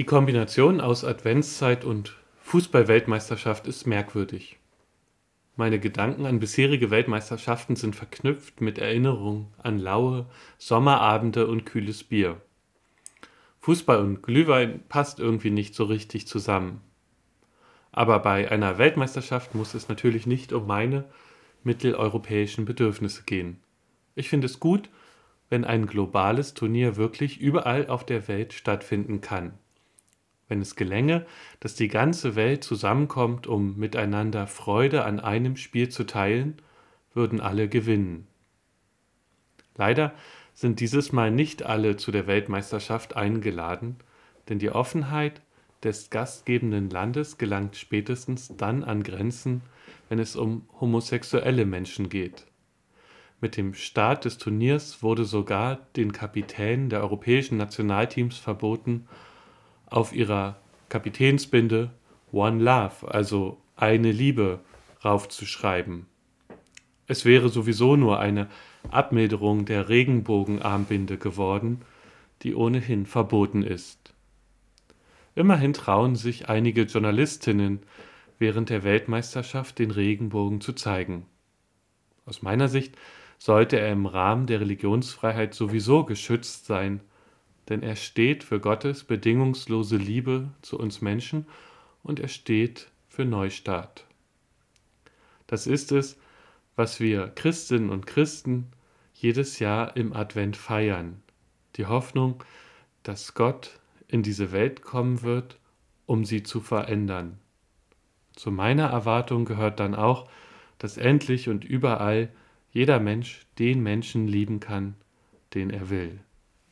Die Kombination aus Adventszeit und Fußball-Weltmeisterschaft ist merkwürdig. Meine Gedanken an bisherige Weltmeisterschaften sind verknüpft mit Erinnerungen an laue Sommerabende und kühles Bier. Fußball und Glühwein passt irgendwie nicht so richtig zusammen. Aber bei einer Weltmeisterschaft muss es natürlich nicht um meine mitteleuropäischen Bedürfnisse gehen. Ich finde es gut, wenn ein globales Turnier wirklich überall auf der Welt stattfinden kann. Wenn es gelänge, dass die ganze Welt zusammenkommt, um miteinander Freude an einem Spiel zu teilen, würden alle gewinnen. Leider sind dieses Mal nicht alle zu der Weltmeisterschaft eingeladen, denn die Offenheit des gastgebenden Landes gelangt spätestens dann an Grenzen, wenn es um homosexuelle Menschen geht. Mit dem Start des Turniers wurde sogar den Kapitänen der europäischen Nationalteams verboten, auf ihrer Kapitänsbinde One Love, also eine Liebe, raufzuschreiben. Es wäre sowieso nur eine Abmilderung der Regenbogenarmbinde geworden, die ohnehin verboten ist. Immerhin trauen sich einige Journalistinnen während der Weltmeisterschaft den Regenbogen zu zeigen. Aus meiner Sicht sollte er im Rahmen der Religionsfreiheit sowieso geschützt sein, denn er steht für Gottes bedingungslose Liebe zu uns Menschen und er steht für Neustart. Das ist es, was wir Christinnen und Christen jedes Jahr im Advent feiern. Die Hoffnung, dass Gott in diese Welt kommen wird, um sie zu verändern. Zu meiner Erwartung gehört dann auch, dass endlich und überall jeder Mensch den Menschen lieben kann, den er will.